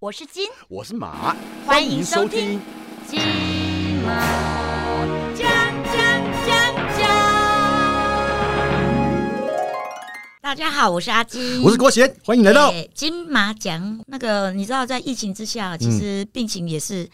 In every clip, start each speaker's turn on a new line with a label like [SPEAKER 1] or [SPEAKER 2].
[SPEAKER 1] 我是金，
[SPEAKER 2] 我是马，
[SPEAKER 1] 欢迎收听。金马奖奖奖奖。大家好，我是阿金，
[SPEAKER 2] 我是郭贤，欢迎来到。
[SPEAKER 1] 对金马奖。那个你知道，在疫情之下，其实病情也是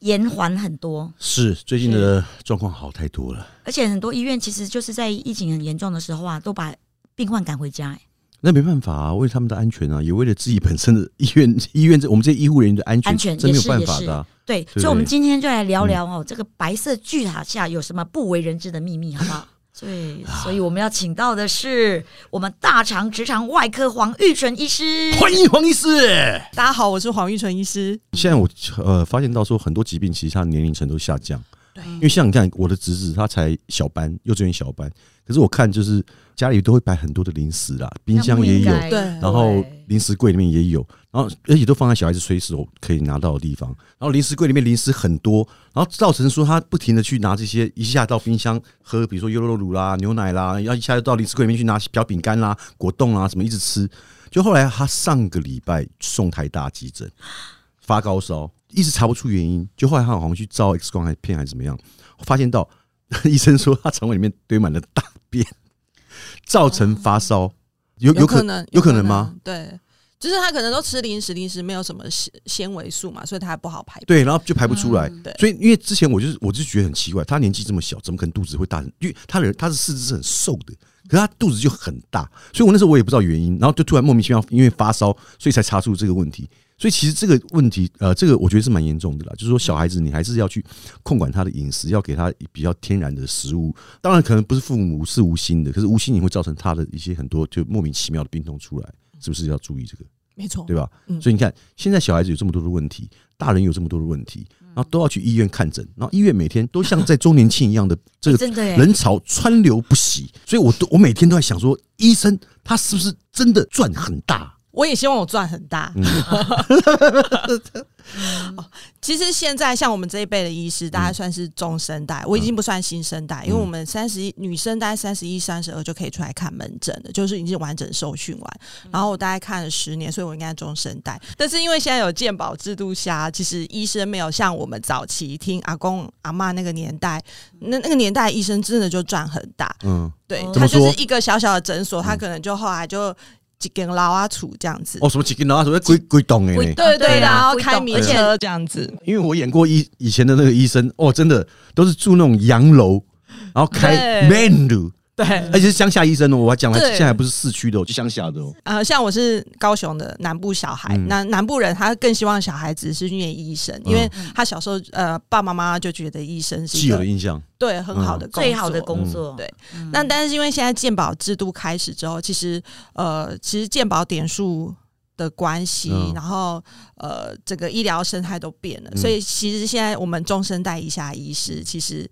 [SPEAKER 1] 延缓很多，
[SPEAKER 2] 是最近的状况好太多了。
[SPEAKER 1] 而且很多医院其实就是在疫情很严重的时候啊，都把病患赶回家、哎
[SPEAKER 2] 那没办法啊，为了他们的安全啊，也为了自己本身的医院 医院这我们这些医护人员的安全，
[SPEAKER 1] 安全
[SPEAKER 2] 真没有办法的啊、
[SPEAKER 1] 对，
[SPEAKER 2] 对
[SPEAKER 1] 所以，我们今天就来聊聊哦，这个白色巨塔下有什么不为人知的秘密，好不好？对，所以我们要请到的是我们大肠直肠外科黄玉纯医师。
[SPEAKER 2] 欢迎黄医师。
[SPEAKER 3] 大家好，我是黄玉纯医师。
[SPEAKER 2] 现在我呃发现到说，很多疾病其实它年龄层都下降，
[SPEAKER 3] 对
[SPEAKER 2] 因为像你看我的侄子他才小班，幼稚园小班，可是我看就是家里都会摆很多的零食啦，冰箱也有，
[SPEAKER 3] 对
[SPEAKER 2] 然后零食柜里面也有，然后而且都放在小孩子随时可以拿到的地方。然后零食柜里面零食很多，然后造成说他不停的去拿这些，一下到冰箱喝，比如说优酪乳啦、牛奶啦，然后一下就到零食柜里面去拿小饼干啦、果冻啦什么一直吃。就后来他上个礼拜送台大急诊，发高烧，一直查不出原因。就后来他好像去照 X 光还片还是怎么样，发现到 医生说他肠胃里面堆满了大便，造成发烧。有有可
[SPEAKER 3] 能，
[SPEAKER 2] 有可能吗？？
[SPEAKER 3] 对，就是他可能都吃零食，零食没有什么纤纤维素嘛，所以他不好排便。
[SPEAKER 2] 对，然后就排不出来。
[SPEAKER 3] 对
[SPEAKER 2] 所以因为之前我就是我就觉得很奇怪，他年纪这么小，怎么可能肚子会大？因为他的人他的四肢是很瘦的，可是他肚子就很大，所以我那时候我也不知道原因，然后就突然莫名其妙因为发烧，所以才查出这个问题。所以其实这个问题，呃，这个我觉得是蛮严重的啦。就是说，小孩子你还是要去控管他的饮食，要给他比较天然的食物。当然，可能不是父母是无心的，可是无心也会造成他的一些很多就莫名其妙的病痛出来，是不是要注意这个？
[SPEAKER 3] 没错，
[SPEAKER 2] 对吧？
[SPEAKER 3] 嗯
[SPEAKER 2] 所以你看，现在小孩子有这么多的问题，大人有这么多的问题，然后都要去医院看诊，然后医院每天都像在周年庆一样的这个人潮川流不息，所以我都我每天都在想说，医生他是不是真的赚很大？
[SPEAKER 3] 我也希望我赚很大。其实现在像我们这一辈的医师，大概算是中生代，我已经不算新生代，因为我们三十一女生大概三十一、三十二就可以出来看门诊了，就是已经完整受训完。然后我大概看了十年，所以我应该中生代。但是因为现在有健保制度下，其实医生没有像我们早期听阿公阿妈那个年代，那那个年代的医生真的就赚很大。
[SPEAKER 2] 嗯，
[SPEAKER 3] 对
[SPEAKER 1] 哦，
[SPEAKER 3] 他就是一个小小的诊所，他可能就后来就几间老阿楚这样子。
[SPEAKER 2] 哦，什么几间老阿楚鬼鬼懂哎，
[SPEAKER 1] 鬼
[SPEAKER 3] 对对，然后开名车这样子，
[SPEAKER 2] 因为我演过医以前的那个医生，哦，真的都是住那种洋楼，然后开
[SPEAKER 3] 对。
[SPEAKER 2] Menu，
[SPEAKER 3] 对，
[SPEAKER 2] 而且是乡下医生哦，我还讲了，
[SPEAKER 3] 对。
[SPEAKER 2] 现在还不是市区的哦，就乡下的哦。
[SPEAKER 3] 呃，像我是高雄的南部小孩，
[SPEAKER 2] 嗯。
[SPEAKER 3] 那南部人他更希望小孩子是念医生，因为他小时候呃爸爸妈妈就觉得医生是
[SPEAKER 2] 既
[SPEAKER 3] 一个
[SPEAKER 2] 有的印象，
[SPEAKER 3] 对很好的工作。
[SPEAKER 1] 最好的工作。
[SPEAKER 3] 对。
[SPEAKER 1] 嗯。
[SPEAKER 3] 那但是因为现在健保制度开始之后，其实呃，其实健保点数的关系，
[SPEAKER 2] 嗯。
[SPEAKER 3] 然后呃，整个医疗生态都变了，
[SPEAKER 2] 嗯。
[SPEAKER 3] 所以其实现在我们中生代以下医师其实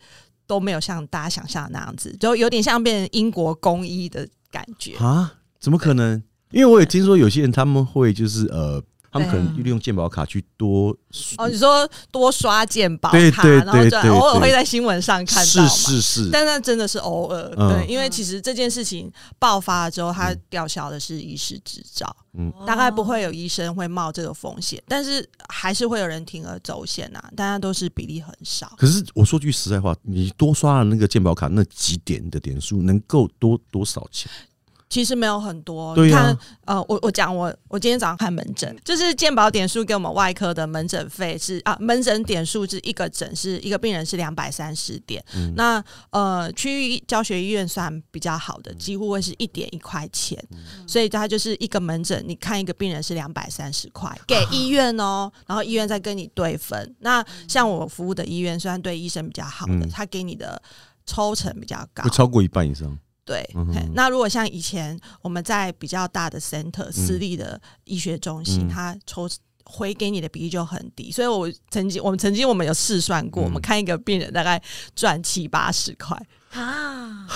[SPEAKER 3] 都没有像大家想象的那样子，就有点像变成英国工医的感觉。
[SPEAKER 2] 啊？怎么可能？因为我也听说有些人他们会就是呃，他们可能利用健保卡去多
[SPEAKER 3] 哦，你说多刷健保卡，
[SPEAKER 2] 对对
[SPEAKER 3] 然后偶尔会在新闻上看到
[SPEAKER 2] 是
[SPEAKER 3] 嘛。
[SPEAKER 2] 是是，
[SPEAKER 3] 但那真的是偶尔，
[SPEAKER 2] 嗯
[SPEAKER 3] 对，因为其实这件事情爆发了之后，它吊销的是医师执照，
[SPEAKER 2] 嗯
[SPEAKER 3] 大概不会有医生会冒这个风险，但是还是会有人铤而走险呐、大家都是比例很少。
[SPEAKER 2] 可是我说句实在话，你多刷了那个健保卡那几点的点数，能够多多少钱？
[SPEAKER 3] 其实没有很多，你看，呃，我我讲我我今天早上看门诊，就是健保点数给我们外科的门诊费是啊，门诊点数是一个诊是一个病人是两百三十点，
[SPEAKER 2] 嗯。
[SPEAKER 3] 那呃区域教学医院算比较好的，几乎会是一点一块钱，
[SPEAKER 2] 嗯。
[SPEAKER 3] 所以它就是一个门诊，你看一个病人是两百三十块 给医院哦，然后医院再跟你对分。那像我服务的医院，虽然对医生比较好的，
[SPEAKER 2] 嗯。
[SPEAKER 3] 他给你的抽成比较高。
[SPEAKER 2] 会，超过一半以上。
[SPEAKER 3] 对，那如果像以前我们在比较大的 center 私立的医学中心，
[SPEAKER 2] 嗯
[SPEAKER 3] 它抽回给你的比例就很低，所以我曾经我们曾经我们有试算过，
[SPEAKER 2] 嗯
[SPEAKER 3] 我们看一个病人大概赚七八十块，
[SPEAKER 1] 啊，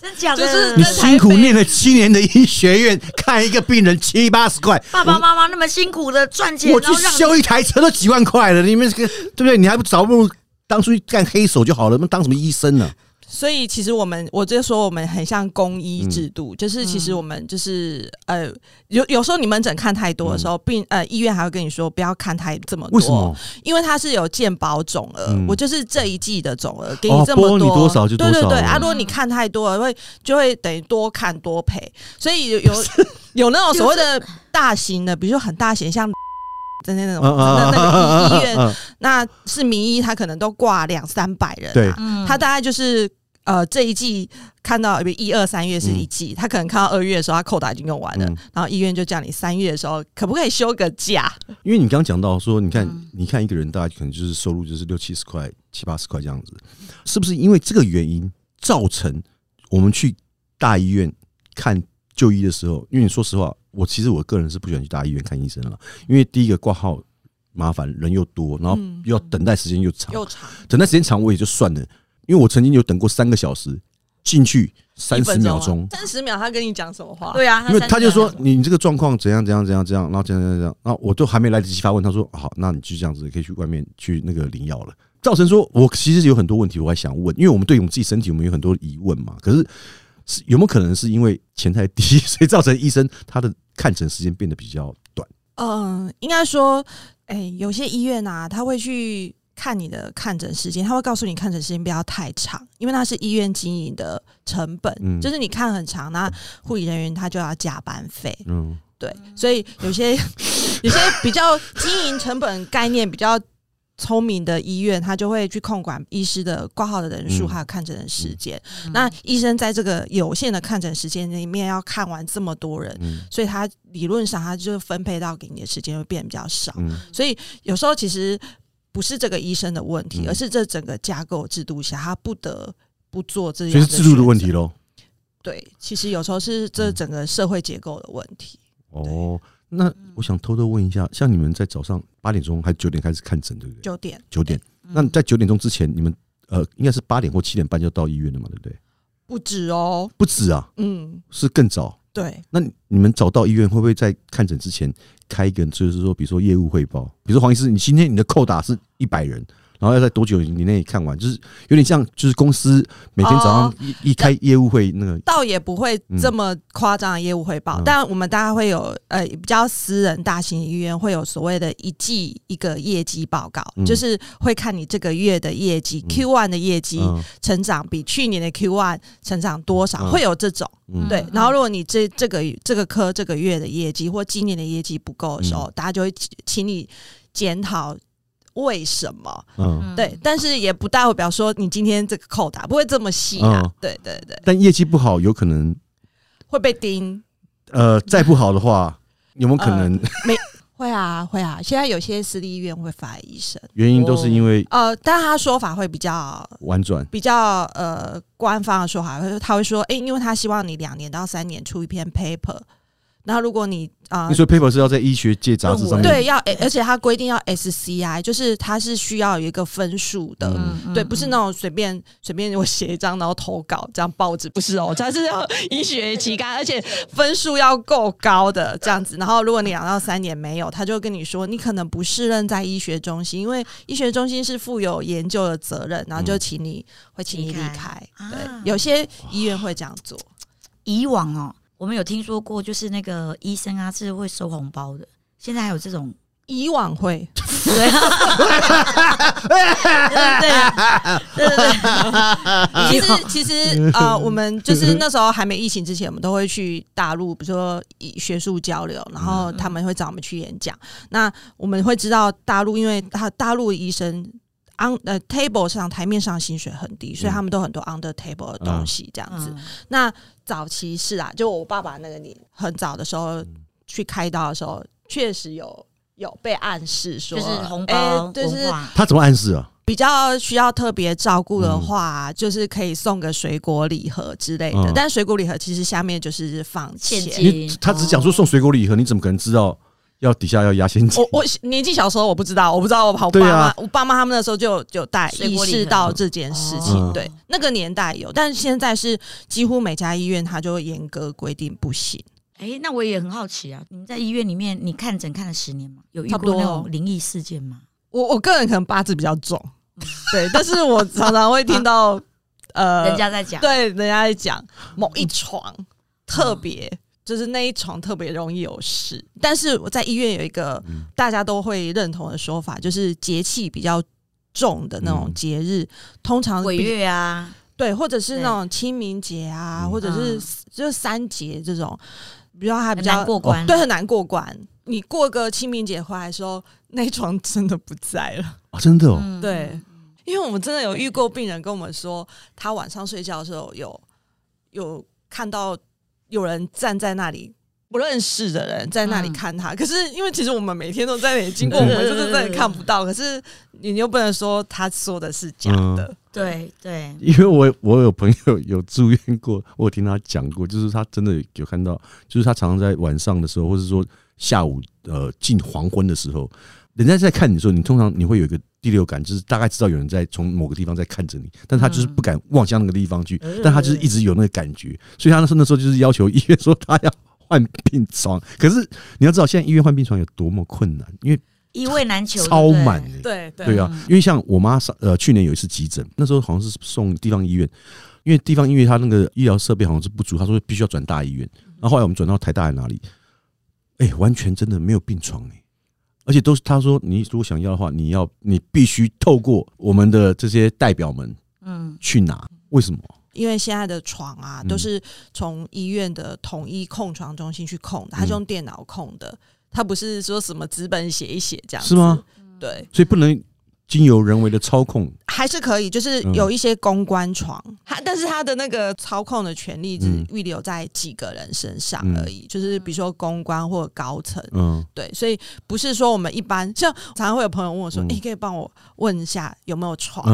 [SPEAKER 1] 真假的？
[SPEAKER 3] 就是
[SPEAKER 2] 你辛苦念了七年的医学院，看一个病人七八十块，
[SPEAKER 1] 爸爸妈妈那么辛苦的赚钱，
[SPEAKER 2] 我去修一台车都几万块了，你们这个对不对？你还不早不如当初干黑手就好了，那当什么医生呢？
[SPEAKER 3] 所以其实我们，我就说我们很像公医制度，就是其实我们就是呃，有有时候你门诊看太多的时候，病呃医院还会跟你说不要看太这么多，
[SPEAKER 2] 为什么？
[SPEAKER 3] 因为它是有健保总额，
[SPEAKER 2] 嗯。
[SPEAKER 3] 我就是这一季的总额给
[SPEAKER 2] 哦
[SPEAKER 3] 你这么多，
[SPEAKER 2] 多少就多少
[SPEAKER 3] 对对对，
[SPEAKER 2] 了。
[SPEAKER 3] 啊，如果你看太多了，会就会等于多看多赔，所以有有 有那种所谓的大型的，比如说很大型像。在那种那那个医医院，
[SPEAKER 2] 嗯
[SPEAKER 3] 那是名医，他可能都挂两三百人、啊，
[SPEAKER 2] 对。
[SPEAKER 1] 嗯。
[SPEAKER 3] 他大概就是呃这一季看到，比如一二三月是一季，他可能看到二月的时候，他扣打已经用完了，
[SPEAKER 2] 嗯。
[SPEAKER 3] 然后医院就叫你三月的时候可不可以休个假？
[SPEAKER 2] 因为你刚刚讲到说，你看，
[SPEAKER 1] 嗯。
[SPEAKER 2] 你看一个人大概可能就是收入就是六七十块、七八十块这样子，是不是因为这个原因造成我们去大医院看就医的时候？因为你说实话，我其实我个人是不喜欢去大医院看医生了，因为第一个挂号麻烦，人又多，然后
[SPEAKER 3] 嗯
[SPEAKER 2] 又要等待时间又长，
[SPEAKER 3] 又长
[SPEAKER 2] 等待时间长我也就算了，因为我曾经有等过三个小时进去三十秒钟。
[SPEAKER 3] 啊三十秒，他跟你讲什么话？
[SPEAKER 1] 对啊，
[SPEAKER 2] 因为他就说你这个状况怎样怎样怎样怎样，然后怎样怎样怎样，然后我都还没来得及发问，他说好，那你就这样子可以去外面去那个领药了。造成说我其实有很多问题我还想问，因为我们对我们自己身体我们有很多疑问嘛，可是是有没有可能是因为钱太低，所以造成医生他的看诊时间变得比较短？
[SPEAKER 3] 嗯，应该说，哎、有些医院啊，他会去看你的看诊时间，他会告诉你看诊时间不要太长，因为那是医院经营的成本，
[SPEAKER 2] 嗯
[SPEAKER 3] 就是你看很长，那护理人员他就要加班费，
[SPEAKER 2] 嗯，
[SPEAKER 3] 对，所以有些 有些比较经营成本概念比较。聪明的医院，他就会去控管医师的挂号的人数，
[SPEAKER 2] 嗯
[SPEAKER 3] 还有看诊的时间。
[SPEAKER 1] 嗯
[SPEAKER 3] 那医生在这个有限的看诊时间里面，要看完这么多人，
[SPEAKER 2] 嗯
[SPEAKER 3] 所以他理论上他就分配到给你的时间会变得比较少。
[SPEAKER 2] 嗯
[SPEAKER 3] 所以有时候其实不是这个医生的问题，
[SPEAKER 2] 嗯
[SPEAKER 3] 而是这整个架构制度下，他不得不做这些
[SPEAKER 2] 所以是制度的问题。喽。
[SPEAKER 3] 对，其实有时候是这整个社会结构的问题。
[SPEAKER 2] 哦，那我想偷偷问一下，像你们在早上八点钟还是九点开始看诊，对不对？
[SPEAKER 3] 九点。
[SPEAKER 2] 九点，那在九点钟之前，你们呃应该是八点或七点半就到医院了嘛，对不对？
[SPEAKER 3] 不止哦，
[SPEAKER 2] 不止啊，
[SPEAKER 3] 嗯，
[SPEAKER 2] 是更早。
[SPEAKER 3] 对，
[SPEAKER 2] 那你们早到医院会不会在看诊之前开一个，就是说，比如说业务汇报，比如说黄医师，你今天你的扣打是一百人，然后要在多久以内看完？就是有点像，就是公司每天早上
[SPEAKER 3] 哦
[SPEAKER 2] 一、一开业务会，那个
[SPEAKER 3] 倒也不会这么夸张的业务汇报，
[SPEAKER 2] 嗯。
[SPEAKER 3] 但我们大概会有呃比较私人大型医院会有所谓的一季一个业绩报告，
[SPEAKER 2] 嗯。
[SPEAKER 3] 就是会看你这个月的业绩、Q one 的业绩、
[SPEAKER 2] 嗯。
[SPEAKER 3] 成长比去年的 Q one 成长多少，
[SPEAKER 2] 嗯。
[SPEAKER 3] 会有这种。
[SPEAKER 2] 嗯。
[SPEAKER 3] 对，然后如果你这这个这个科这个月的业绩或今年的业绩不够的时候，
[SPEAKER 2] 嗯。
[SPEAKER 3] 大家就会请请你检讨为什么。
[SPEAKER 2] 嗯，
[SPEAKER 3] 对，但是也不代表说你今天这个扣打不会这么细啊。
[SPEAKER 2] 嗯
[SPEAKER 3] 对对对，
[SPEAKER 2] 但业绩不好，有可能
[SPEAKER 3] 会被盯。
[SPEAKER 2] 呃再不好的话，有没有可能没
[SPEAKER 3] 会啊，会啊。现在有些私立医院会发医生，
[SPEAKER 2] 原因都是因为
[SPEAKER 3] 呃，但他说法会比较
[SPEAKER 2] 婉转？
[SPEAKER 3] 比较呃官方的说法，会他会说，诶，因为他希望你两年到三年出一篇 paper，然后如果你啊。
[SPEAKER 2] 你说 paper 是要在医学界杂志上面
[SPEAKER 3] 对，要，而且它规定要 SCI，就是它是需要有一个分数的，
[SPEAKER 2] 嗯
[SPEAKER 3] 对，不是那种随便随便我写一张然后投稿这样报纸，不是哦，它是要医学期刊，而且分数要够高的这样子。然后如果你两到三年没有，他就跟你说你可能不适任在医学中心，因为医学中心是负有研究的责任，然后就请你会请你离
[SPEAKER 1] 离开
[SPEAKER 3] 开。
[SPEAKER 1] 啊
[SPEAKER 3] 对，有些医院会这样做。
[SPEAKER 1] 以往哦，我们有听说过，就是那个医生啊是会收红包的，现在还有这种，
[SPEAKER 3] 以往会，
[SPEAKER 1] 对，对对对对对。
[SPEAKER 3] 其实其实呃，我们就是那时候还没疫情之前，我们都会去大陆，比如说以学术交流，然后他们会找我们去演讲。那我们会知道大陆，因为他大陆的医生 on 呃 table 上台面上薪水很低，所以他们都很多 under table 的东西这样子。
[SPEAKER 1] 嗯
[SPEAKER 3] 那早期是啊，就我爸爸那个年很早的时候去开刀的时候，确实有有被暗示说，
[SPEAKER 1] 就是红
[SPEAKER 3] 哎
[SPEAKER 1] 包
[SPEAKER 3] 就是
[SPEAKER 1] 文化，
[SPEAKER 2] 他怎么暗示啊？
[SPEAKER 3] 比较需要特别照顾的
[SPEAKER 2] 嗯
[SPEAKER 3] 话，就是可以送个水果礼盒之类的。
[SPEAKER 2] 嗯
[SPEAKER 3] 但水果礼盒其实下面就是放钱
[SPEAKER 1] 现。金
[SPEAKER 2] 他只讲说送水果礼盒，你怎么可能知道要底下要压现金？
[SPEAKER 3] 我我年纪小时候我不知道，我不知道我跑爸妈、
[SPEAKER 2] 啊
[SPEAKER 3] 我爸妈他们那时候就有就有带意识到这件事情。
[SPEAKER 2] 哦
[SPEAKER 3] 对，那个年代有，但是现在是几乎每家医院它就会严格规定不行。
[SPEAKER 1] 哎，那我也很好奇啊，你们在医院里面，你看诊看了十年吗？有遇
[SPEAKER 3] 差不多
[SPEAKER 1] 过那种灵异事件吗？
[SPEAKER 3] 我我个人可能八字比较重，对，但是我常常会听到 呃，
[SPEAKER 1] 人家在讲，
[SPEAKER 3] 对人家在讲某一床特别。就是那一床特别容易有事，但是我在医院有一个大家都会认同的说法，就是节气比较重的那种节日，通常
[SPEAKER 1] 鬼月啊，
[SPEAKER 3] 对，或者是那种清明节啊，或者是就是三节这种，比较还比较
[SPEAKER 1] 过关，
[SPEAKER 3] 对，很难过关。你过个清明节回来的时候，那床真的不在了。
[SPEAKER 2] 啊，真的哦，
[SPEAKER 3] 对，因为我们真的有遇过病人跟我们说，他晚上睡觉的时候有有看到。有人站在那里，不认识的人在那里看他。可是因为其实我们每天都在那里经过，我们就是真的看不到。可是你又不能说他说的是假的。
[SPEAKER 1] 对对，
[SPEAKER 2] 因为我我有朋友有住院过，我听他讲过，就是他真的有看到，就是他常常在晚上的时候，或者说下午呃近黄昏的时候，人家在看你的时候，你通常你会有一个。第六感就是大概知道有人在从某个地方在看着你，但他就是不敢望向那个地方去，但他就是一直有那个感觉，所以他那时候那时候就是要求医院说他要换病床。可是你要知道，现在医院换病床有多么困难，因为
[SPEAKER 1] 一位难求，
[SPEAKER 2] 超满的。
[SPEAKER 3] 对
[SPEAKER 2] 对啊，因为像我妈上呃去年有一次急诊，那时候好像是送地方医院，因为地方医院他那个医疗设备好像是不足，他说必须要转大医院。然后后来我们转到台大在哪里？哎，完全真的没有病床哎。而且都是他说，你如果想要的话，你要你必须透过我们的这些代表们，嗯，去拿。为什么？
[SPEAKER 3] 因为现在的床啊，都是从医院的统一控床中心去控的，它是用电脑控的，它不是说什么纸本写一写这样。
[SPEAKER 2] 是吗？
[SPEAKER 3] 对，
[SPEAKER 2] 所以不能。经由人为的操控。
[SPEAKER 3] 还是可以，就是有一些公关床，他但是他的那个操控的权利只预留在几个人身上而已，就是比如说公关或高层，嗯，对，所以不是说我们一般像常常会有朋友问我说：“你可以帮我问一下有没有床？”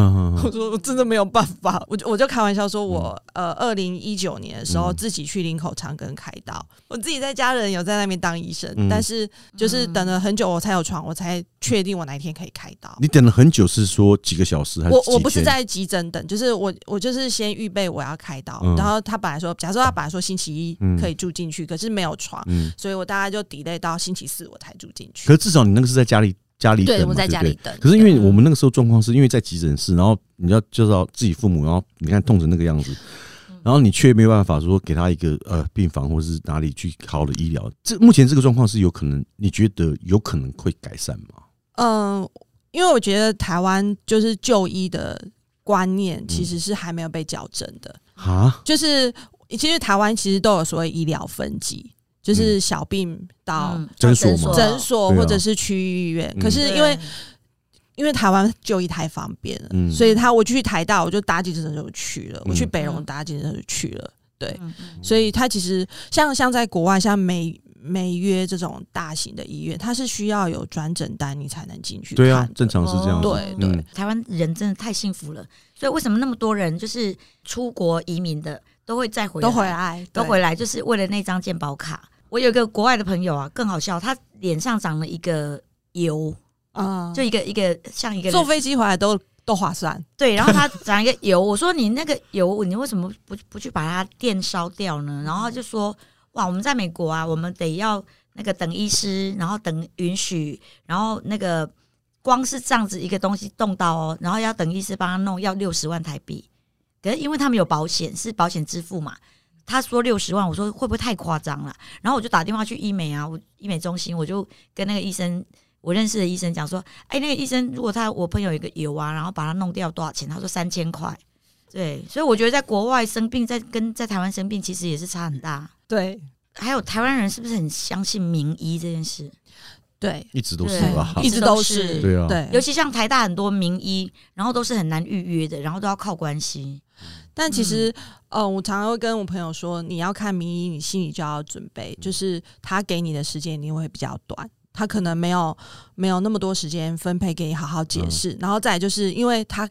[SPEAKER 3] 我说：“我真的没有办法。”我就我就开玩笑说：“我呃，二零一九年的时候自己去林口长庚开刀，我自己在家人有在那边当医生，但是就是等了很久我才有床，我才确定我哪一天可以开刀。
[SPEAKER 2] 你等了很。很久是说几个小时还是？
[SPEAKER 3] 我我不是在急诊等，就是我我就是先预备我要开刀，然后他本来说，假设他本来说星期一可以住进去，可是没有床，所以我大概就 delay 到星期四我才住进去。
[SPEAKER 2] 可是至少你那个是在家里家里等，
[SPEAKER 3] 我在家里等。
[SPEAKER 2] 可是因为我们那个时候状况是因为在急诊室，然后你要介绍自己父母，然后你看痛成那个样子，然后你却没有办法说给他一个呃病房或者是哪里去好的医疗。这目前这个状况是有可能，你觉得有可能会改善吗？
[SPEAKER 3] 嗯。因为我觉得台湾就是就医的观念其实是还没有被矫正的。啊，就是其实台湾其实都有所谓医疗分级，就是小病到
[SPEAKER 2] 诊所、
[SPEAKER 3] 诊所。或者是区域医院。可是因为因为台湾就医太方便了，所以他我去台大我就搭计程车就去了，我去北荣搭计程车就去了。对，所以他其实像像在国外，像美。美约这种大型的医院，它是需要有转诊单你才能进去。
[SPEAKER 2] 对啊，正常是这样。
[SPEAKER 3] 对对，
[SPEAKER 1] 台湾人真的太幸福了。所以为什么那么多人就是出国移民的都会再回
[SPEAKER 3] 都回来
[SPEAKER 1] 都回来，就是为了那张健保卡。我有一个国外的朋友啊，更好笑，他脸上长了一个油啊，就一个一个像一个
[SPEAKER 3] 坐飞机回来都都划算。
[SPEAKER 1] 对，然后他长一个油，我说你那个油，你为什么不不去把它电烧掉呢？然后他就说。哇，我们在美国啊，我们得要那个等医师，然后等允许，然后那个光是这样子一个东西动到哦，然后要等医师帮他弄，要六十万台币。可是因为他们有保险，是保险支付嘛，他说六十万，我说会不会太夸张了？然后我就打电话去医美啊，我医美中心，我就跟那个医生，我认识的医生讲说，哎，那个医生如果他我朋友有一个油啊，然后把它弄掉多少钱？他说三千块。对，所以我觉得在国外生病，在跟在台湾生病，其实也是差很大。
[SPEAKER 3] 对，
[SPEAKER 1] 还有台湾人是不是很相信名医这件事？
[SPEAKER 3] 对，
[SPEAKER 2] 一直都是吧，
[SPEAKER 3] 一直都是。
[SPEAKER 2] 对啊，
[SPEAKER 3] 对，
[SPEAKER 1] 尤其像台大很多名医，然后都是很难预约的，然后都要靠关系。
[SPEAKER 3] 但其实，呃，我常常会跟我朋友说，你要看名医，你心里就要准备，就是他给你的时间一定会比较短，他可能没有没有那么多时间分配给你好好解释，然后再就是因为他。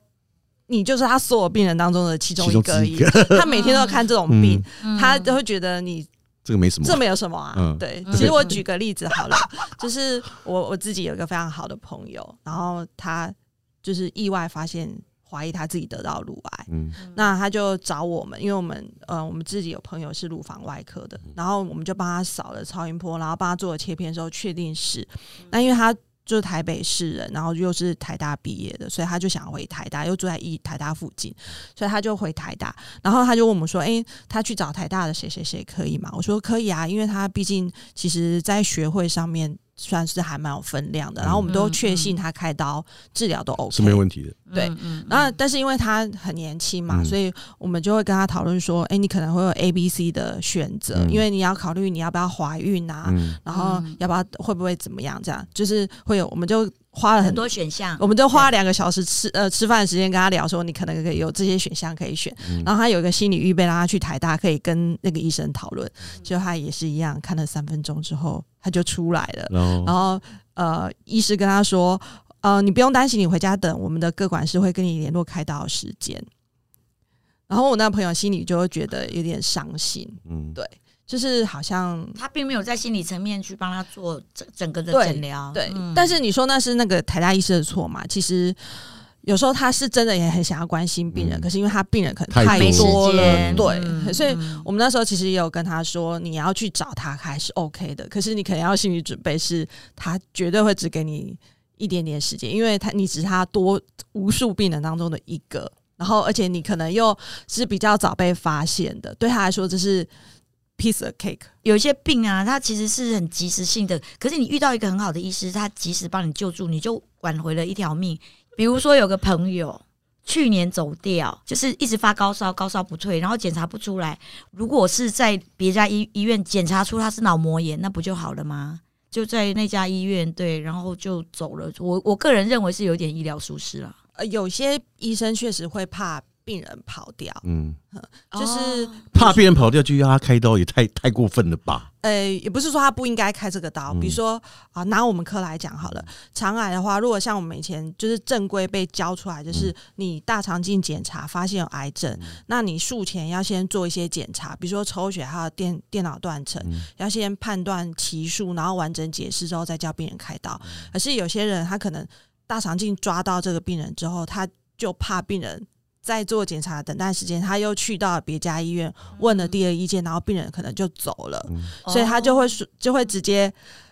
[SPEAKER 3] 你就是他所有病人当中的其中一。个，他每天都要看这种病，他都会觉得你
[SPEAKER 2] 这个没什么，
[SPEAKER 3] 这没有什么啊。对，其实我举个例子好了，就是我我自己有一个非常好的朋友，然后他就是意外发现怀疑他自己得到乳癌，嗯，那他就找我们，因为我们呃我们自己有朋友是乳房外科的，然后我们就帮他扫了超音波，然后帮他做了切片之后确定是，那因为他。就是台北市人，然后又是台大毕业的，所以他就想回台大，又住在一台大附近，所以他就回台大。然后他就问我们说：“诶，他去找台大的谁谁谁可以吗？”我说：“可以啊，因为他毕竟其实在学会上面算是还蛮有分量的。然后我们都确信他开刀治疗都 OK，
[SPEAKER 2] 是没问题的。
[SPEAKER 3] 对然后，但是因为他很年轻嘛，
[SPEAKER 2] 嗯
[SPEAKER 3] 所以我们就会跟他讨论说：“哎，你可能会有 A、B、C 的选择，
[SPEAKER 2] 嗯
[SPEAKER 3] 因为你要考虑你要不要怀孕啊，
[SPEAKER 2] 嗯，
[SPEAKER 3] 然后
[SPEAKER 1] 嗯
[SPEAKER 3] 要不要会不会怎么样，这样就是会有，我们就花了很
[SPEAKER 1] 很多选项，
[SPEAKER 3] 我们就花了两个小时吃呃吃饭的时间跟他聊说，你可能可以有这些选项可以选，
[SPEAKER 2] 嗯
[SPEAKER 3] 然后他有一个心理预备，让他去台大可以跟那个医生讨论，
[SPEAKER 2] 嗯
[SPEAKER 3] 就他也是一样，看了三分钟之后他就出来了，
[SPEAKER 2] 然后
[SPEAKER 3] 然后呃，医师跟他说，呃，你不用担心，你回家等，我们的各管师会跟你联络开刀时间。然后我那朋友心里就会觉得有点伤心，
[SPEAKER 2] 嗯，
[SPEAKER 3] 对就是好像
[SPEAKER 1] 他并没有在心理层面去帮他做整整个的诊疗，
[SPEAKER 3] 对，
[SPEAKER 1] 嗯
[SPEAKER 3] 但是你说那是那个台大医师的错嘛？其实有时候他是真的也很想要关心病人，
[SPEAKER 2] 嗯
[SPEAKER 3] 可是因为他病人可能
[SPEAKER 2] 太
[SPEAKER 3] 多了，
[SPEAKER 1] 间，
[SPEAKER 3] 对，
[SPEAKER 1] 嗯
[SPEAKER 3] 所以
[SPEAKER 1] 嗯
[SPEAKER 3] 我们那时候其实也有跟他说，你要去找他还是 OK 的，可是你可能要心理准备是，他绝对会只给你一点点时间，因为他你只是他多无数病人当中的一个，然后而且你可能又是比较早被发现的，对他来说这是 piece of cake。
[SPEAKER 1] 有一些病啊，它其实是很及时性的，可是你遇到一个很好的医师，他及时帮你救助，你就挽回了一条命。比如说有个朋友去年走掉，就是一直发高烧，高烧不退，然后检查不出来。如果是在别家医医院检查出他是脑膜炎，那不就好了吗？就在那家医院对，然后就走了。我我个人认为是有点医疗疏失了，
[SPEAKER 3] 呃，有些医生确实会怕病人跑掉，
[SPEAKER 2] 嗯，
[SPEAKER 3] 就是
[SPEAKER 1] 哦。
[SPEAKER 2] 怕病人跑掉就要他开刀，也太太过分了吧？
[SPEAKER 3] 呃，也不是说他不应该开这个刀，
[SPEAKER 2] 嗯。
[SPEAKER 3] 比如说啊，拿我们科来讲好了，肠癌的话，如果像我们以前就是正规被教出来，就是你大肠镜检查发现有癌症，那你术前要先做一些检查，比如说抽血还有电电脑断层，
[SPEAKER 2] 嗯。
[SPEAKER 3] 要先判断期数，然后完整解释之后再叫病人开刀。可是有些人他可能大肠镜抓到这个病人之后，他就怕病人。在做检查等待时间，他又去到别家医院问了第二意见，然后病人可能就走了。
[SPEAKER 2] 嗯
[SPEAKER 3] 所以他就
[SPEAKER 1] 哦
[SPEAKER 3] 会说就会直接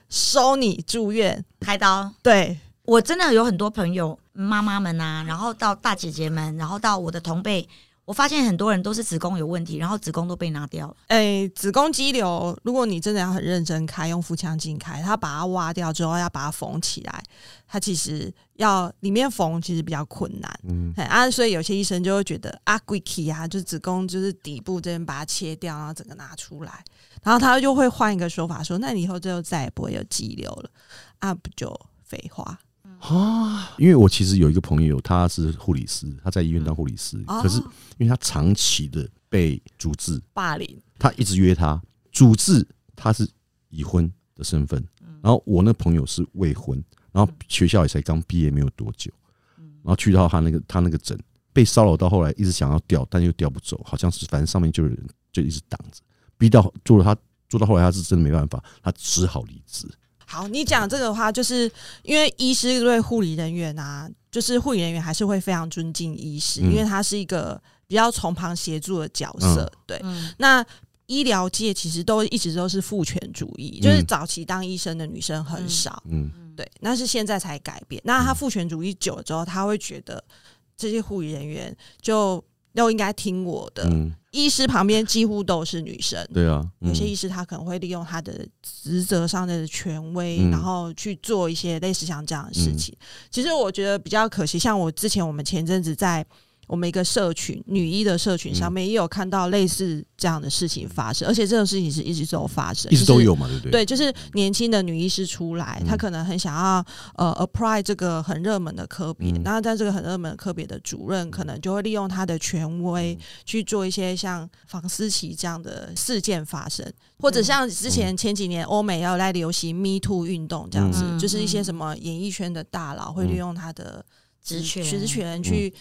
[SPEAKER 3] 收你住院。
[SPEAKER 1] 开刀。
[SPEAKER 3] 对，
[SPEAKER 1] 我真的有很多朋友妈妈们啊，然后到大姐姐们，然后到我的同辈，我发现很多人都是子宫有问题，然后子宫都被拿掉了。
[SPEAKER 3] 诶、子宫肌瘤，如果你真的要很认真开，用腹腔镜开，它把它挖掉之后要把它缝起来，它其实要里面缝其实比较困难。
[SPEAKER 2] 嗯，
[SPEAKER 3] 哎啊，所以有些医生就会觉得啊，贵 key 啊，就是子宫就是底部这边把它切掉，然后整个拿出来，然后他就会换一个说法说，那你以后就再也不会有肌瘤了啊，不就废话？
[SPEAKER 2] 啊，因为我其实有一个朋友，他是护理师，他在医院当护理师，
[SPEAKER 3] 哦
[SPEAKER 2] 可是因为他长期的被主治，
[SPEAKER 3] 霸凌，
[SPEAKER 2] 他一直约他，主治他是已婚的身份，然后我那朋友是未婚，然后学校也才刚毕业没有多久，然后去到他那个他那个诊，被骚扰到后来一直想要调，但又调不走，好像是反正上面就有人就一直挡着，逼到做了他做到后来他是真的没办法，他只好离职。
[SPEAKER 3] 好，你讲这个的话，就是因为医师对护理人员啊，就是护理人员还是会非常尊敬医师，
[SPEAKER 2] 嗯。
[SPEAKER 3] 因为他是一个比较从旁协助的角色。对，
[SPEAKER 1] 嗯，
[SPEAKER 3] 那医疗界其实都一直都是父权主义，就是早期当医生的女生很少，
[SPEAKER 2] 嗯。
[SPEAKER 3] 对，那是现在才改变。那他父权主义久了之后，他会觉得这些护理人员就都应该听我的。
[SPEAKER 2] 嗯，
[SPEAKER 3] 医师旁边几乎都是女生，
[SPEAKER 2] 对啊，嗯。
[SPEAKER 3] 有些医师他可能会利用他的职责上的权威，
[SPEAKER 2] 嗯。
[SPEAKER 3] 然后去做一些类似像这样的事情。其实我觉得比较可惜，像我之前我们前阵子在我们一个社群女医的社群上面也有看到类似这样的事情发生，而且这种事情是一直都有发生，
[SPEAKER 2] 一直都有嘛，对不对？
[SPEAKER 3] 对，就是年轻的女医师出来，
[SPEAKER 2] 嗯。
[SPEAKER 3] 她可能很想要呃 apply 这个很热门的科别，
[SPEAKER 2] 嗯。
[SPEAKER 3] 那在这个很热门的科别的主任可能就会利用他的权威
[SPEAKER 2] 嗯。
[SPEAKER 3] 去做一些像房思琪这样的事件发生，或者像之前前几年欧美要来流行 Me Too 运动这样子，
[SPEAKER 1] 嗯。
[SPEAKER 3] 就是一些什么演艺圈的大佬会利用他的
[SPEAKER 1] 职权
[SPEAKER 3] 职权去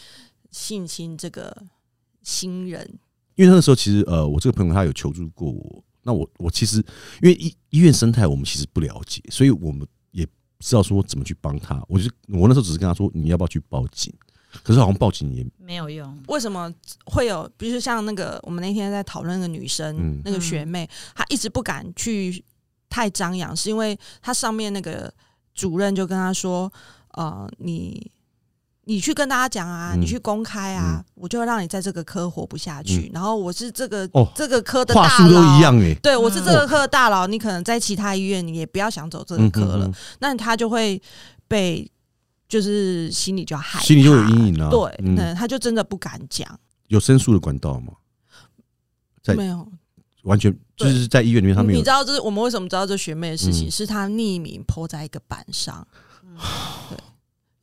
[SPEAKER 3] 性侵这个新人。
[SPEAKER 2] 因为那个时候其实呃，我这个朋友他有求助过我，那我我其实因为医医院生态我们其实不了解，所以我们也不知道说怎么去帮他。我就我那时候只是跟他说你要不要去报警，可是好像报警也
[SPEAKER 1] 没有用。
[SPEAKER 3] 为什么会有？比如说像那个我们那天在讨论那个女生，
[SPEAKER 2] 嗯
[SPEAKER 3] 那个学妹，她一直不敢去太张扬，是因为她上面那个主任就跟她说：“呃，你你去跟大家讲啊，
[SPEAKER 2] 嗯。
[SPEAKER 3] 你去公开啊，我就会让你在这个科活不下去。然后我是这个、
[SPEAKER 2] 哦。
[SPEAKER 3] 这个科的大佬。
[SPEAKER 2] 术都一。样哎，
[SPEAKER 3] 对，我是这个科的大佬，你可能在其他医院，你也不要想走这个
[SPEAKER 2] 嗯
[SPEAKER 3] 科了。
[SPEAKER 2] 嗯
[SPEAKER 3] 那他就会被，就是心里就害怕，
[SPEAKER 2] 心里就有阴影了。
[SPEAKER 3] 对，
[SPEAKER 2] 嗯，
[SPEAKER 3] 嗯，他就真的不敢讲，
[SPEAKER 2] 有申诉的管道吗？在
[SPEAKER 3] 没有。
[SPEAKER 2] 完全就是在医院里面，他们有。
[SPEAKER 3] 你知道，这是我们为什么知道这学妹的事情，
[SPEAKER 2] 嗯。
[SPEAKER 3] 是她匿名 po 在一个板上，对，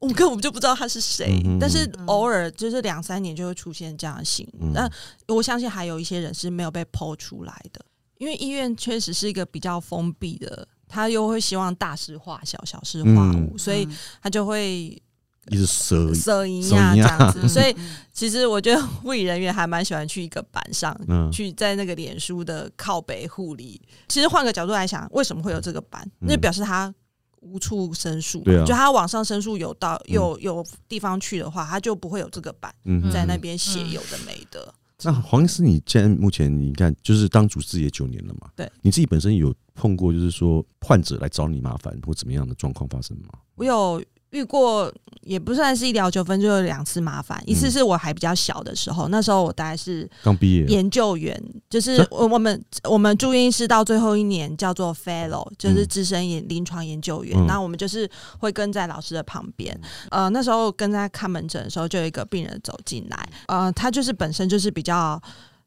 [SPEAKER 3] 我们根本就不知道他是谁，但是偶尔就是两三年就会出现这样的新闻。
[SPEAKER 2] 嗯
[SPEAKER 3] 那、我相信还有一些人是没有被 po 出来的，因为医院确实是一个比较封闭的，他又会希望大事化小，小事化无，
[SPEAKER 2] 嗯
[SPEAKER 3] 所以他就会
[SPEAKER 2] 一直蛇，
[SPEAKER 3] 摄影
[SPEAKER 2] 摄影啊
[SPEAKER 3] 呀这样子。
[SPEAKER 1] 嗯
[SPEAKER 3] 所以其实我觉得护理人员还蛮喜欢去一个板上
[SPEAKER 2] 嗯，
[SPEAKER 3] 去在那个脸书的靠北护理。其实换个角度来想，为什么会有这个板？
[SPEAKER 2] 嗯
[SPEAKER 3] 那表示他无处申诉，
[SPEAKER 2] 对啊
[SPEAKER 3] 就他往上申诉有到有有地方去的话，他就不会有这个版
[SPEAKER 2] 嗯
[SPEAKER 3] 在那。边写有的没的。
[SPEAKER 2] 那黄医师，你现在目前你看就是当主治也九年了嘛？
[SPEAKER 3] 对，
[SPEAKER 2] 你自己本身有碰过就是说患者来找你麻烦或怎么样的状况发生吗？
[SPEAKER 3] 我有遇过，也不算是医疗纠纷，就有两次麻烦。一次
[SPEAKER 2] 嗯
[SPEAKER 3] 是我还比较小的时候，那时候我大概是
[SPEAKER 2] 刚毕业，
[SPEAKER 3] 研究员，就是
[SPEAKER 2] 是
[SPEAKER 3] 我我们我们住院医师到最后一年叫做 fellow，就是
[SPEAKER 2] 嗯
[SPEAKER 3] 资深研临床研究员。
[SPEAKER 2] 嗯
[SPEAKER 3] 那、我们就是会跟在老师的旁边。呃，那时候跟在看门诊的时候，就有一个病人走进来，呃，他就是本身就是比较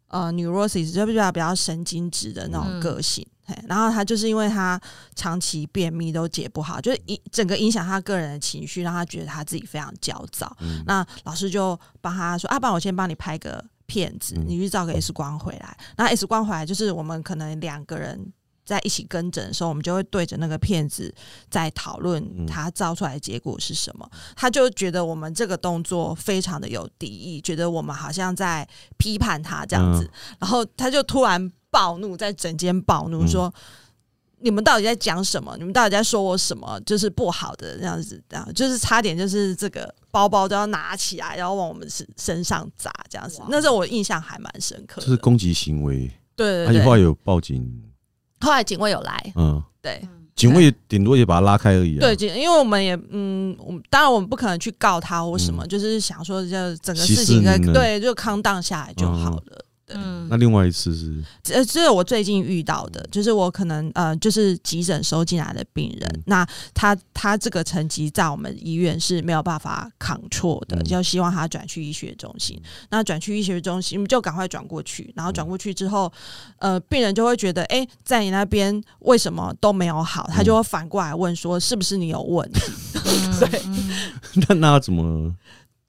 [SPEAKER 3] 呃 neurosis，就比较比较神经质的那种
[SPEAKER 1] 嗯
[SPEAKER 3] 个性。嘿然后他就是因为他长期便秘都解不好，就是影整个影响他个人的情绪，让他觉得他自己非常焦躁。
[SPEAKER 2] 嗯
[SPEAKER 3] 那老师就帮他说：“啊，不然我先帮你拍个片子，
[SPEAKER 2] 嗯
[SPEAKER 3] 你去照个 X 光回来。那 X 光回来就是我们可能两个人在一起跟诊的时候，我们就会对着那个片子在讨论
[SPEAKER 2] 嗯
[SPEAKER 3] 他造出来的结果是什么。他就觉得我们这个动作非常的有敌意，觉得我们好像在批判他这样子，
[SPEAKER 2] 嗯
[SPEAKER 3] 然后他就突然暴怒，在整间暴怒
[SPEAKER 2] 嗯
[SPEAKER 3] 说。你们到底在讲什么？你们到底在说我什么？就是不好的这样子，这样就是差点就是这个包包都要拿起来，然后往我们身身上砸这样子。那时候我印象还蛮深刻的。
[SPEAKER 2] 这是攻击行为，
[SPEAKER 3] 对对对，
[SPEAKER 2] 而且后来有报警，
[SPEAKER 3] 后来警卫有来，
[SPEAKER 2] 嗯，
[SPEAKER 3] 对。
[SPEAKER 2] 警卫顶多也把他拉开而已啊。
[SPEAKER 3] 对，警因为我们也嗯，我们当然我们不可能去告他或什么，就是想说就整个
[SPEAKER 2] 事
[SPEAKER 3] 事情该对就康荡下来就好了。
[SPEAKER 1] 嗯
[SPEAKER 2] 那另外一次是，
[SPEAKER 3] 这这是我最近遇到的，就是我可能呃，就是急诊收进来的病人，
[SPEAKER 2] 嗯
[SPEAKER 3] 那他他这个成绩在我们医院是没有办法扛错的，
[SPEAKER 2] 嗯
[SPEAKER 3] 就希望他转去医学中心。那转去医学中心，就赶快转过去，然后转过去之后，呃，病人就会觉得，哎、在你那边为什么都没有好？他就会反过来问说，是不是你有问题？
[SPEAKER 1] 对，
[SPEAKER 2] 那那怎么？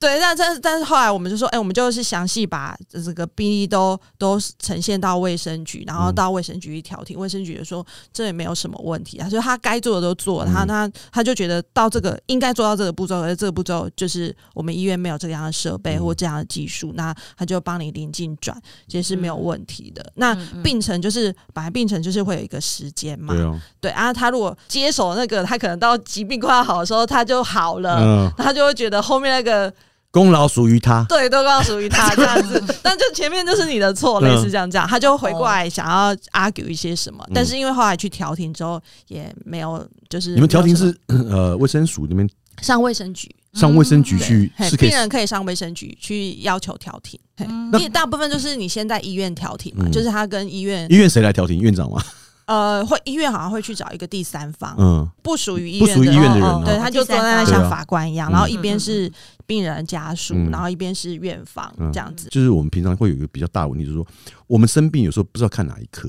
[SPEAKER 3] 对，那但是但是后来我们就说，哎、我们就是详细把这个病例都都呈现到卫生局，然后
[SPEAKER 2] 嗯。
[SPEAKER 3] 到卫生局去调停，卫生局就说这也没有什么问题啊，所以他该做的都做了，他
[SPEAKER 2] 嗯。
[SPEAKER 3] 他他就觉得到这个应该做到这个步骤，而这个步骤就是我们医院没有这样的设备
[SPEAKER 2] 嗯。
[SPEAKER 3] 或这样的技术，那他就帮你临近转，这是没有问题的。那病程就是本来病程就是会有一个时间嘛，
[SPEAKER 2] 对啊，
[SPEAKER 3] 对啊，他如果接手那个，他可能到疾病快要好的时候他就好了，
[SPEAKER 2] 嗯，
[SPEAKER 3] 他就会觉得后面那个。
[SPEAKER 2] 功劳属于他。
[SPEAKER 3] 对，都功劳属于他 这样子，但就前面就是你的错，
[SPEAKER 2] 嗯。
[SPEAKER 3] 类似这样这样，他就回过来想要 argue 一些什么，
[SPEAKER 2] 嗯。
[SPEAKER 3] 但是因为后来去调停之后也没有，就是
[SPEAKER 2] 你们调停是呃卫生署那边
[SPEAKER 3] 上卫生局，
[SPEAKER 2] 上卫生局
[SPEAKER 1] 嗯
[SPEAKER 2] 去
[SPEAKER 3] 病人可以上卫生局去要求调停，嘿。
[SPEAKER 1] 嗯
[SPEAKER 3] 因为大部分就是你先在医院调停嘛，
[SPEAKER 2] 嗯。
[SPEAKER 3] 就是他跟医院
[SPEAKER 2] 医院谁来调停？院长吗？
[SPEAKER 3] 呃会医院好像会去找一个第三方，
[SPEAKER 2] 嗯，
[SPEAKER 3] 不属于医
[SPEAKER 2] 不属于
[SPEAKER 3] 院的
[SPEAKER 1] 哦
[SPEAKER 2] 医院的人啊
[SPEAKER 3] 对，他就坐在那像法官一样，
[SPEAKER 2] 啊
[SPEAKER 3] 然后一边是病人家属，
[SPEAKER 2] 嗯
[SPEAKER 3] 然后一边是院方
[SPEAKER 2] 嗯
[SPEAKER 3] 这样子。
[SPEAKER 2] 就是我们平常会有一个比较大的问题，就是说我们生病有时候不知道看哪一科，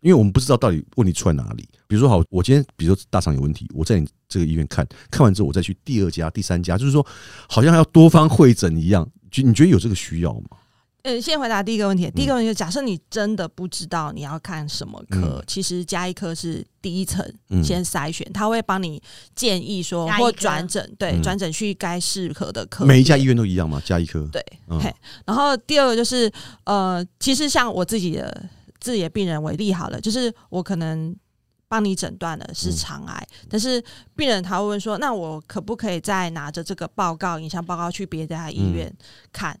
[SPEAKER 2] 因为我们不知道到底问题出在哪里。比如说，好，我今天比如说大肠有问题，我在你这个医院看看完之后，我再去第二家、第三家，就是说好像要多方会诊一样。就你觉得有这个需要吗？
[SPEAKER 3] 呃，先回答第一个问题。第一个问题是，假设你真的不知道你要看什么科，
[SPEAKER 2] 嗯
[SPEAKER 3] 其实加一科是第一层
[SPEAKER 2] 嗯
[SPEAKER 3] 先筛选，他会帮你建议说或转诊，对，
[SPEAKER 2] 嗯
[SPEAKER 3] 转诊去该适合的科。
[SPEAKER 2] 每一家医院都一样吗？加一科？
[SPEAKER 3] 对，
[SPEAKER 2] 嗯
[SPEAKER 3] 嘿然后第二个就是，呃，其实像我自己的自己的病人为例好了，就是我可能帮你诊断的是
[SPEAKER 2] 嗯
[SPEAKER 3] 肠癌，但是病人他会问说，那我可不可以再拿着这个报告、影像报告去别家医
[SPEAKER 2] 嗯
[SPEAKER 3] 院看？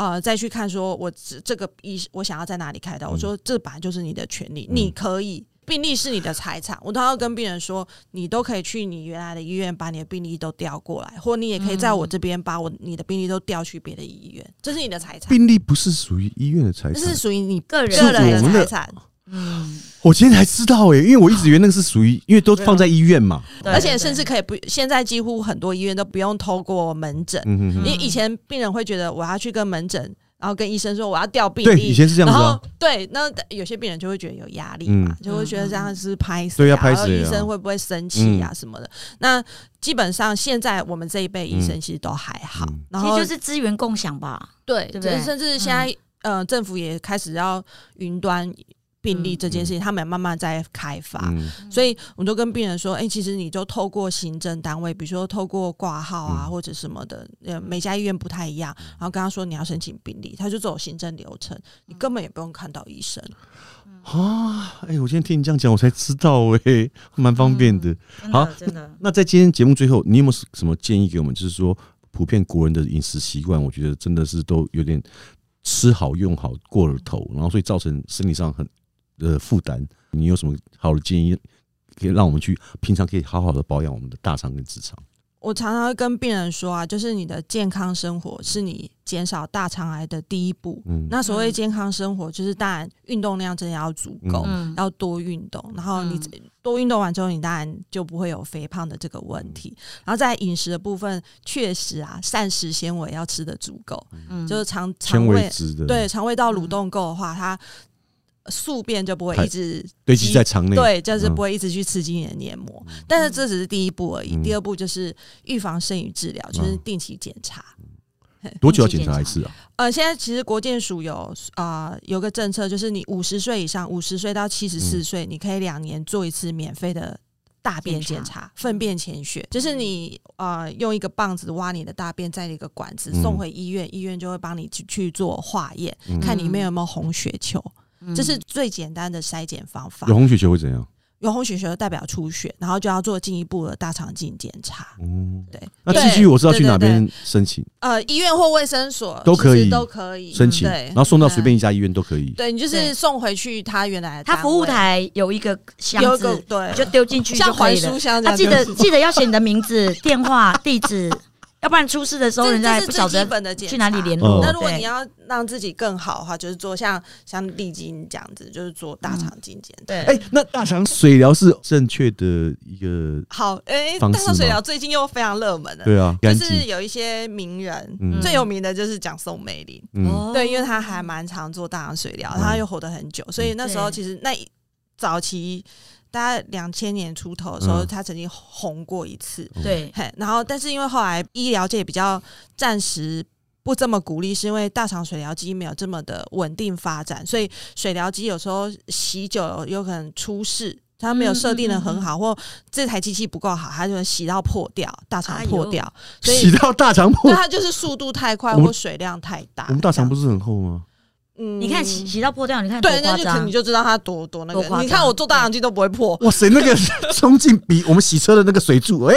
[SPEAKER 3] 呃，再去看说我这这个医我想要在哪里开刀，我说这本来就是你的权利，
[SPEAKER 2] 嗯。
[SPEAKER 3] 你可以病历是你的财产，我都要跟病人说，你都可以去你原来的医院把你的病历都调过来，或你也可以在我这边把我你的病历都调去别的医院，这是你的财产，
[SPEAKER 2] 病历不是属于医院的财产
[SPEAKER 3] 这是，属于你
[SPEAKER 1] 个人
[SPEAKER 3] 个人
[SPEAKER 2] 的
[SPEAKER 3] 财产。
[SPEAKER 1] 嗯，
[SPEAKER 2] 我今天才知道哎、因为我一直以为那个是属于，因为都放在医院嘛。
[SPEAKER 1] 对
[SPEAKER 3] 而且甚至可以不，现在几乎很多医院都不用透过门诊，因为以前病人会觉得我要去跟门诊，然后跟医生说我要调病
[SPEAKER 2] 对，
[SPEAKER 3] 历，
[SPEAKER 2] 以前是这样子
[SPEAKER 3] 然后
[SPEAKER 2] 啊。
[SPEAKER 3] 对，那有些病人就会觉得有压力嘛，
[SPEAKER 2] 嗯
[SPEAKER 3] 就会觉得这样是拍死、啊，
[SPEAKER 2] 对要拍
[SPEAKER 3] 然后医生会不会生气啊什么的。那基本上现在我们这一辈医生其实都还好，
[SPEAKER 2] 嗯
[SPEAKER 3] 然后
[SPEAKER 1] 其实就是资源共享吧。
[SPEAKER 3] 对，
[SPEAKER 1] 对不对
[SPEAKER 3] 甚至现在、呃政府也开始要云端。病例这件事情，他们也慢慢在开发，
[SPEAKER 2] 嗯
[SPEAKER 3] 所以我就跟病人说：“哎、其实你就透过行政单位，比如说透过挂号啊、
[SPEAKER 2] 嗯
[SPEAKER 3] 或者什么的，呃，每家医院不太一样。然后跟他说你要申请病例，他就走行政流程，你根本也不用看到医生。
[SPEAKER 2] 啊，哎、我今天听你这样讲，我才知道哎、蛮方便的。
[SPEAKER 1] 真
[SPEAKER 2] 好
[SPEAKER 1] 的真的，
[SPEAKER 2] 那在今天节目最后，你有没有什么建议给我们？就是说，普遍国人的饮食习惯，我觉得真的是都有点吃好用好过了头，然后所以造成身体上很呃负担。你有什么好的建议，可以让我们去平常可以好好的保养我们的大肠跟直肠？
[SPEAKER 3] 我常常会跟病人说啊，就是你的健康生活是你减少大肠癌的第一步。
[SPEAKER 2] 嗯，
[SPEAKER 3] 那所谓健康生活，就是当然运动量真的要足够，
[SPEAKER 1] 嗯。
[SPEAKER 3] 要多运动，然后你
[SPEAKER 1] 嗯。
[SPEAKER 3] 多运动完之后，你当然就不会有肥胖的这个问题。然后在饮食的部分，确实啊，膳食纤维要吃的足够，
[SPEAKER 1] 嗯。
[SPEAKER 3] 就是肠
[SPEAKER 2] 纤
[SPEAKER 3] 肠胃
[SPEAKER 2] 维的。
[SPEAKER 3] 对肠胃道蠕动够的话，它宿便就不会一直
[SPEAKER 2] 堆积在肠内，
[SPEAKER 3] 对，就是
[SPEAKER 2] 嗯
[SPEAKER 3] 不会一直去刺激你的黏膜。但是这只是第一步而已，
[SPEAKER 2] 嗯
[SPEAKER 3] 第二步就是预防胜于治疗，就是定期检查。
[SPEAKER 2] 多久要检查一次啊？
[SPEAKER 3] 呃，现在其实国健署有啊、呃有个政策，就是你五十岁以上，五十岁到七十四岁，你可以两年做一次免费的。大便检
[SPEAKER 1] 检
[SPEAKER 3] 查、粪便潜血，就是你呃用一个棒子挖你的大便，在一个管子
[SPEAKER 2] 嗯
[SPEAKER 3] 送回医院，医院就会帮你去去做化验，
[SPEAKER 2] 嗯
[SPEAKER 3] 看里面有没有红血球，
[SPEAKER 1] 嗯
[SPEAKER 3] 这是最简单的筛检方法
[SPEAKER 2] 有。红血球会怎样？
[SPEAKER 3] 有红血球代表出血，然后就要做进一步的大肠镜检查。
[SPEAKER 2] 嗯，
[SPEAKER 3] 对，
[SPEAKER 2] 那
[SPEAKER 3] 对
[SPEAKER 2] 继续我是要去哪边申请
[SPEAKER 3] 呃，医院或卫生所
[SPEAKER 2] 都可以
[SPEAKER 3] 都可以
[SPEAKER 2] 申请，
[SPEAKER 3] 对
[SPEAKER 2] 然后送到随便一家医院都可以。
[SPEAKER 3] 对你就是送回去他原来
[SPEAKER 1] 他服务台有一个
[SPEAKER 3] 位
[SPEAKER 1] 箱
[SPEAKER 3] 有一个
[SPEAKER 1] 子，
[SPEAKER 3] 对，
[SPEAKER 1] 就丢进去就
[SPEAKER 3] 像
[SPEAKER 1] 可以了
[SPEAKER 3] 还书。箱
[SPEAKER 1] 他
[SPEAKER 3] 样，
[SPEAKER 1] 记得
[SPEAKER 3] 就是
[SPEAKER 1] 记得要写你的名字、电话、地址，要不然出事的时候人家不晓得去哪里联
[SPEAKER 2] 嗯。
[SPEAKER 1] 络。
[SPEAKER 3] 那如果你要让自己更好的话，就是做像像丽晶这样子，就是做大肠镜检。查。
[SPEAKER 1] 对，
[SPEAKER 2] 哎、那大肠水疗是正确的一个，
[SPEAKER 3] 好，哎、大肠水疗最近又非常热门了，
[SPEAKER 2] 对啊，
[SPEAKER 3] 就，是有一些名人，
[SPEAKER 2] 嗯。
[SPEAKER 3] 最有名的就是讲宋美龄。对，因为他还蛮常做大肠水疗，
[SPEAKER 2] 嗯。
[SPEAKER 3] 他又活得很久，所以那时候其实那早期大概两千年出头的时候，
[SPEAKER 2] 嗯
[SPEAKER 3] 他曾经红过一次。
[SPEAKER 1] 对，
[SPEAKER 3] 嘿，然后但是因为后来医疗界比较暂时。不这么鼓励，是因为大肠水疗机没有这么的稳定发展，所以水疗机有时候洗久了有可能出事，它没有设定的很好，或这台机器不够好，它就能洗到破掉，大肠破掉，所以
[SPEAKER 2] 洗到大肠破
[SPEAKER 3] 那，它就是速度太快或水量太大。
[SPEAKER 2] 我们大肠不，
[SPEAKER 3] 是
[SPEAKER 2] 很厚吗？
[SPEAKER 3] 嗯
[SPEAKER 1] 你看洗洗到破掉，你看多
[SPEAKER 3] 对，那
[SPEAKER 1] 夸
[SPEAKER 3] 就可你。就知道它多多那个。
[SPEAKER 1] 多夸张
[SPEAKER 3] 你看我做大肠镜都不会破，
[SPEAKER 2] 哇塞，那个冲劲比我们洗车的那个水柱，哎、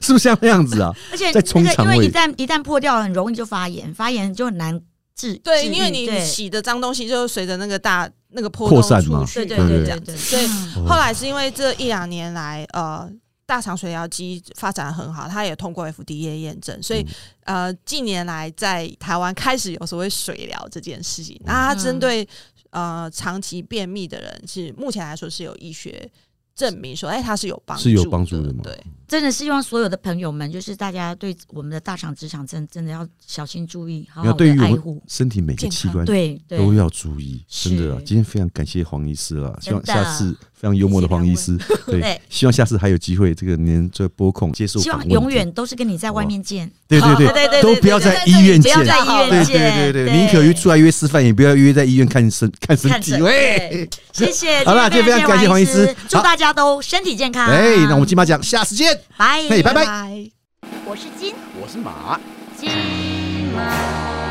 [SPEAKER 2] 是不是像那样子啊？
[SPEAKER 1] 而且
[SPEAKER 2] 在冲
[SPEAKER 1] 那个因为一旦一旦破掉，很容易就发炎，发炎就很难治。
[SPEAKER 3] 对，
[SPEAKER 1] 治愈
[SPEAKER 3] 因为你
[SPEAKER 1] 对
[SPEAKER 3] 洗的脏东西就随着那个大那个破
[SPEAKER 2] 扩
[SPEAKER 3] 洞
[SPEAKER 2] 散嘛
[SPEAKER 3] 出去，
[SPEAKER 1] 对对
[SPEAKER 2] 对
[SPEAKER 1] 对对对，
[SPEAKER 3] 这样所以
[SPEAKER 1] 嗯
[SPEAKER 3] 后来是因为这一两年来，呃，大肠水疗机发展得很好，它也通过 FDA 验证，所以、呃，近年来在台湾开始有所谓水疗这件事情。那它针对呃长期便秘的人，是目前来说是有医学证明说，哎、它是有帮助，
[SPEAKER 2] 是有帮助的吗
[SPEAKER 3] 对，
[SPEAKER 1] 真的是希望所有的朋友们，就是大家对我们的大肠直肠真真的要小心注意，好
[SPEAKER 2] 要
[SPEAKER 1] 好的爱护。
[SPEAKER 2] 身体每个器官
[SPEAKER 1] 对对，
[SPEAKER 2] 都要注意，真的啊！今天非常感谢黄医师了，希望下次非常幽默的黄医师，对
[SPEAKER 1] 对，
[SPEAKER 2] 希望下次还有机会，这个您这播控接受
[SPEAKER 1] 希
[SPEAKER 2] 访问，
[SPEAKER 1] 望永远都是跟你在外面见，
[SPEAKER 2] 对对对。
[SPEAKER 1] 对 对对
[SPEAKER 2] 都不要在
[SPEAKER 3] 对
[SPEAKER 2] 医院见。
[SPEAKER 1] 不要，在医院
[SPEAKER 2] 对
[SPEAKER 1] 见，
[SPEAKER 2] 对对对，宁可约出来约吃饭，也不要约在医院看身看身体。喂，
[SPEAKER 1] 谢谢，
[SPEAKER 2] 好啦
[SPEAKER 1] 今天
[SPEAKER 2] 非常感谢黄医师
[SPEAKER 1] 祝大家都身体健康。
[SPEAKER 2] 哎，那我们金马奖下次见。
[SPEAKER 1] 拜
[SPEAKER 2] 拜。拜
[SPEAKER 3] 拜。
[SPEAKER 1] 我是金。
[SPEAKER 2] 我是马。
[SPEAKER 1] 金马。